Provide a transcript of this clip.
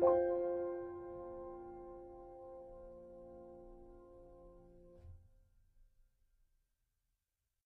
you.